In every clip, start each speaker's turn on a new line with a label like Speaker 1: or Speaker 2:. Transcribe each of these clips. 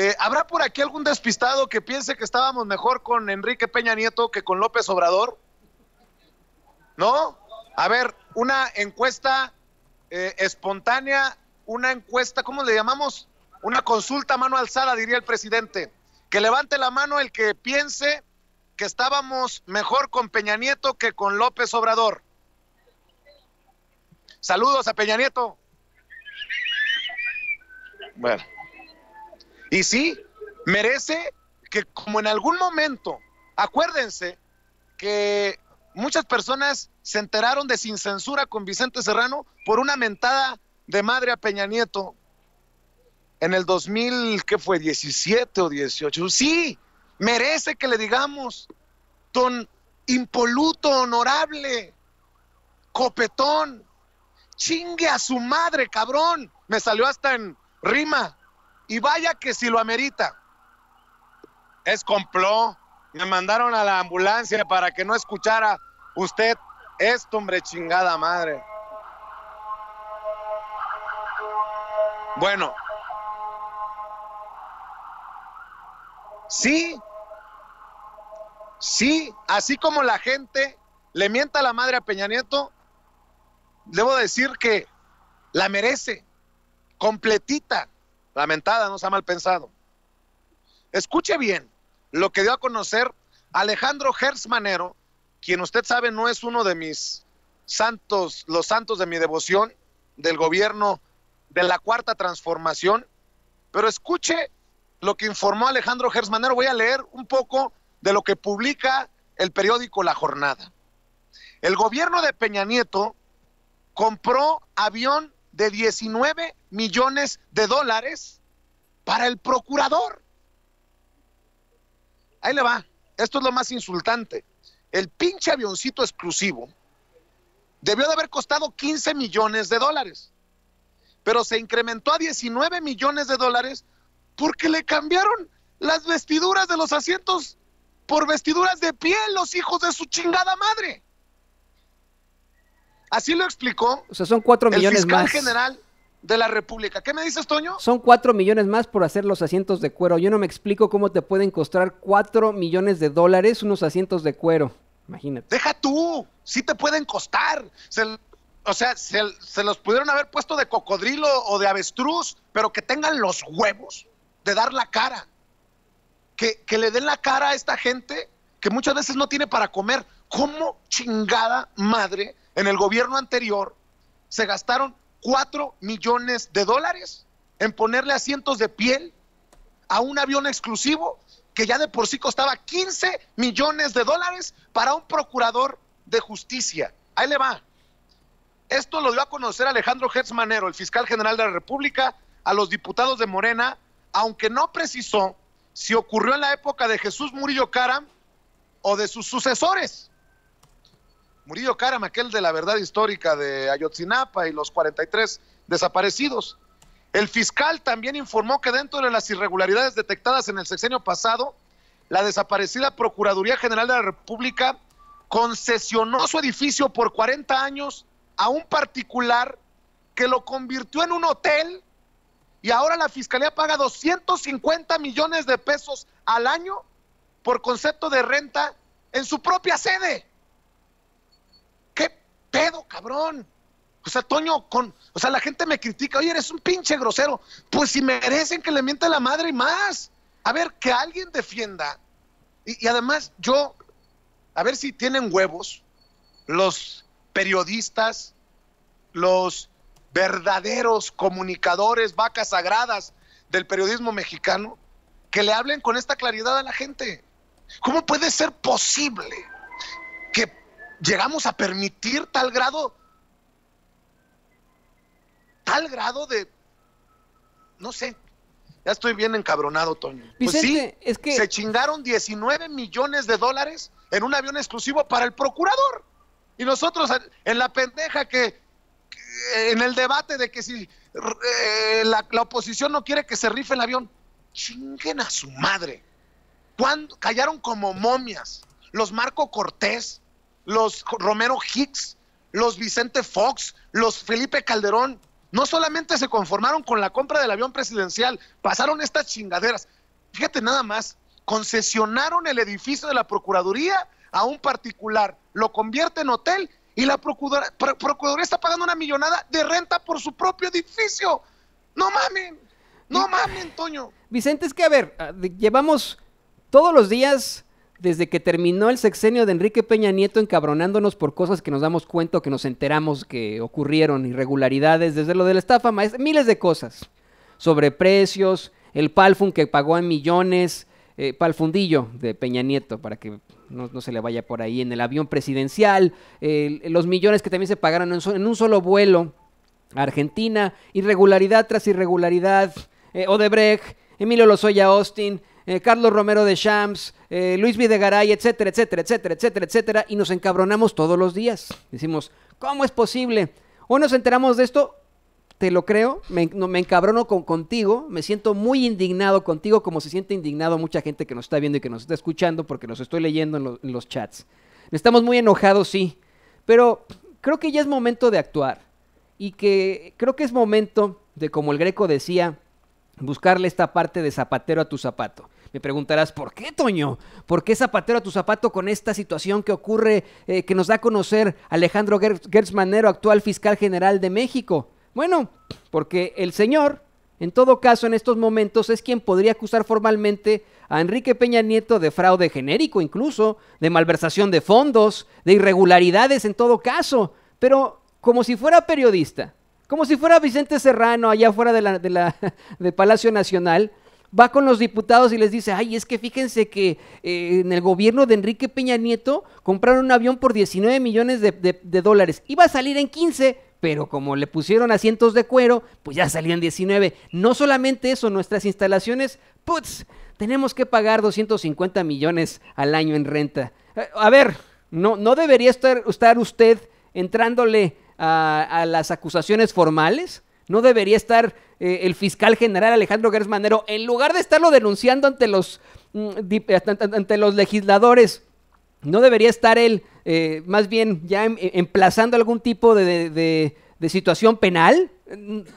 Speaker 1: Eh, ¿Habrá por aquí algún despistado que piense que estábamos mejor con Enrique Peña Nieto que con López Obrador? ¿No? A ver, una encuesta eh, espontánea, una encuesta, ¿cómo le llamamos? Una consulta mano alzada, diría el presidente. Que levante la mano el que piense que estábamos mejor con Peña Nieto que con López Obrador. Saludos a Peña Nieto. Bueno. Y sí, merece que como en algún momento, acuérdense que muchas personas se enteraron de sin censura con Vicente Serrano por una mentada de madre a Peña Nieto en el 2000, ¿qué fue? 17 o 18. Sí, merece que le digamos, ton impoluto, honorable, copetón, chingue a su madre, cabrón. Me salió hasta en rima. Y vaya que si lo amerita. Es complot. Me mandaron a la ambulancia para que no escuchara usted esto, hombre, chingada madre. Bueno. Sí. Sí, así como la gente le mienta a la madre a Peña Nieto, debo decir que la merece completita. Lamentada, no sea mal pensado. Escuche bien lo que dio a conocer Alejandro Gersmanero, quien usted sabe no es uno de mis santos, los santos de mi devoción, del gobierno de la cuarta transformación, pero escuche lo que informó Alejandro Gersmanero. Voy a leer un poco de lo que publica el periódico La Jornada. El gobierno de Peña Nieto compró avión de 19 millones de dólares para el procurador. Ahí le va. Esto es lo más insultante. El pinche avioncito exclusivo debió de haber costado 15 millones de dólares, pero se incrementó a 19 millones de dólares porque le cambiaron las vestiduras de los asientos por vestiduras de piel, los hijos de su chingada madre. Así lo explicó.
Speaker 2: O sea, son cuatro millones
Speaker 1: el fiscal
Speaker 2: más.
Speaker 1: general de la República. ¿Qué me dices, Toño?
Speaker 2: Son cuatro millones más por hacer los asientos de cuero. Yo no me explico cómo te pueden costar cuatro millones de dólares unos asientos de cuero. Imagínate.
Speaker 1: Deja tú, sí te pueden costar. Se- o sea, se, se los pudieron haber puesto de cocodrilo o de avestruz, pero que tengan los huevos de dar la cara. Que, que le den la cara a esta gente que muchas veces no tiene para comer. ¿Cómo chingada madre en el gobierno anterior se gastaron cuatro millones de dólares en ponerle asientos de piel a un avión exclusivo que ya de por sí costaba 15 millones de dólares para un procurador de justicia. Ahí le va. Esto lo dio a conocer Alejandro Hertz Manero, el fiscal general de la República, a los diputados de Morena, aunque no precisó si ocurrió en la época de Jesús Murillo Caram o de sus sucesores. Murillo Caram, aquel de la verdad histórica de Ayotzinapa y los 43 desaparecidos. El fiscal también informó que dentro de las irregularidades detectadas en el sexenio pasado, la desaparecida Procuraduría General de la República concesionó su edificio por 40 años a un particular que lo convirtió en un hotel y ahora la fiscalía paga 250 millones de pesos al año por concepto de renta en su propia sede. ¿Qué pedo, cabrón? O sea, Toño, con, o sea, la gente me critica, oye, eres un pinche grosero. Pues si merecen que le mienta la madre y más. A ver, que alguien defienda. Y, y además, yo, a ver si tienen huevos los periodistas, los verdaderos comunicadores, vacas sagradas del periodismo mexicano, que le hablen con esta claridad a la gente. ¿Cómo puede ser posible llegamos a permitir tal grado, tal grado de, no sé, ya estoy bien encabronado, Toño. Pues
Speaker 2: Vicente,
Speaker 1: sí,
Speaker 2: es que-
Speaker 1: se chingaron 19 millones de dólares en un avión exclusivo para el procurador. Y nosotros en la pendeja que, que en el debate de que si eh, la, la oposición no quiere que se rife el avión, chinguen a su madre. Cuando callaron como momias los Marco Cortés, los Romero Hicks, los Vicente Fox, los Felipe Calderón, No solamente se conformaron con la compra del avión presidencial, pasaron estas chingaderas. Fíjate nada más, concesionaron el edificio de la Procuraduría a un particular, lo convierte en hotel y la Procuraduría está pagando una millonada de renta por su propio edificio. No mamen, no mamen, Toño.
Speaker 2: Vicente, es que a ver, ah, llevamos todos los días desde que terminó el sexenio de Enrique Peña Nieto encabronándonos por cosas que nos damos cuenta que nos enteramos que ocurrieron, irregularidades, desde lo de la estafa, miles de cosas, sobre precios, el Palfun que pagó en millones, eh, Palfundillo de Peña Nieto, para que no, se le vaya por ahí, en el avión presidencial, los millones que también se pagaron en, un solo vuelo a Argentina, irregularidad tras irregularidad, eh, Odebrecht, Emilio Lozoya Austin, eh, Carlos Romero de Shams, eh, Luis Videgaray, etcétera, etcétera, etcétera, etcétera, etcétera, y nos encabronamos todos los días. Decimos, ¿cómo es posible? O nos enteramos de esto, te lo creo, me, me encabrono con, contigo, me siento muy indignado contigo, como se siente indignado mucha gente que nos está viendo y que nos está escuchando, porque nos estoy leyendo en, en los chats. Estamos muy enojados, sí, pero creo que ya es momento de actuar y que creo que es momento de, como el greco decía, buscarle esta parte de zapatero a tu zapato. Me preguntarás, ¿por qué, Toño? ¿Por qué zapatero a tu zapato con esta situación que ocurre, eh, que nos da a conocer Alejandro Gertz Manero, actual fiscal general de México? Bueno, porque el señor, en todo caso, en estos momentos, es quien podría acusar formalmente a Enrique Peña Nieto de fraude genérico, incluso, de malversación de fondos, de irregularidades en todo caso, pero como si fuera periodista, como si fuera Vicente Serrano allá afuera de la, de la de Palacio Nacional, va con los diputados y les dice, ay, es que fíjense que eh, en el gobierno de Enrique Peña Nieto compraron un avión por 19 millones de, dólares. Iba a salir en 15, pero como le pusieron asientos de cuero, pues ya salían 19. No solamente eso, nuestras instalaciones, putz, tenemos que pagar 250 millones al año en renta. Eh, a ver, no, no debería estar, usted entrándole a las acusaciones formales. ¿No debería estar eh, el fiscal general Alejandro Gersmanero, en lugar de estarlo denunciando ante los, mm, ante los legisladores, no debería estar él eh, más bien ya em, em, emplazando algún tipo de, situación penal?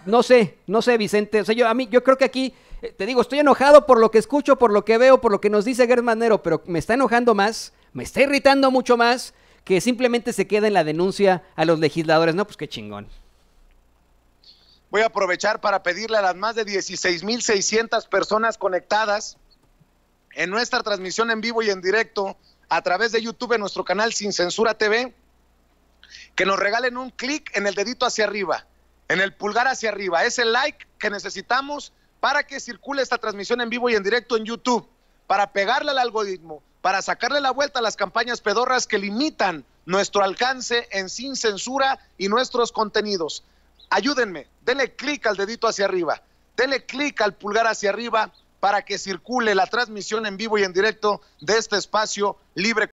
Speaker 2: No sé, no sé, Vicente. O sea, yo, a mí, yo creo que aquí, eh, te digo, estoy enojado por lo que escucho, por lo que veo, por lo que nos dice Gersmanero, pero me está enojando más, me está irritando mucho más que simplemente se quede en la denuncia a los legisladores. No, pues qué chingón.
Speaker 1: Voy a aprovechar para pedirle a las más de 16.600 personas conectadas en nuestra transmisión en vivo y en directo a través de YouTube en nuestro canal Sin Censura TV que nos regalen un clic en el dedito hacia arriba, en el pulgar hacia arriba. Es el like que necesitamos para que circule esta transmisión en vivo y en directo en YouTube, para pegarle al algoritmo, para sacarle la vuelta a las campañas pedorras que limitan nuestro alcance en Sin Censura y nuestros contenidos. Ayúdenme, denle clic al dedito hacia arriba, denle clic al pulgar hacia arriba para que circule la transmisión en vivo y en directo de este espacio libre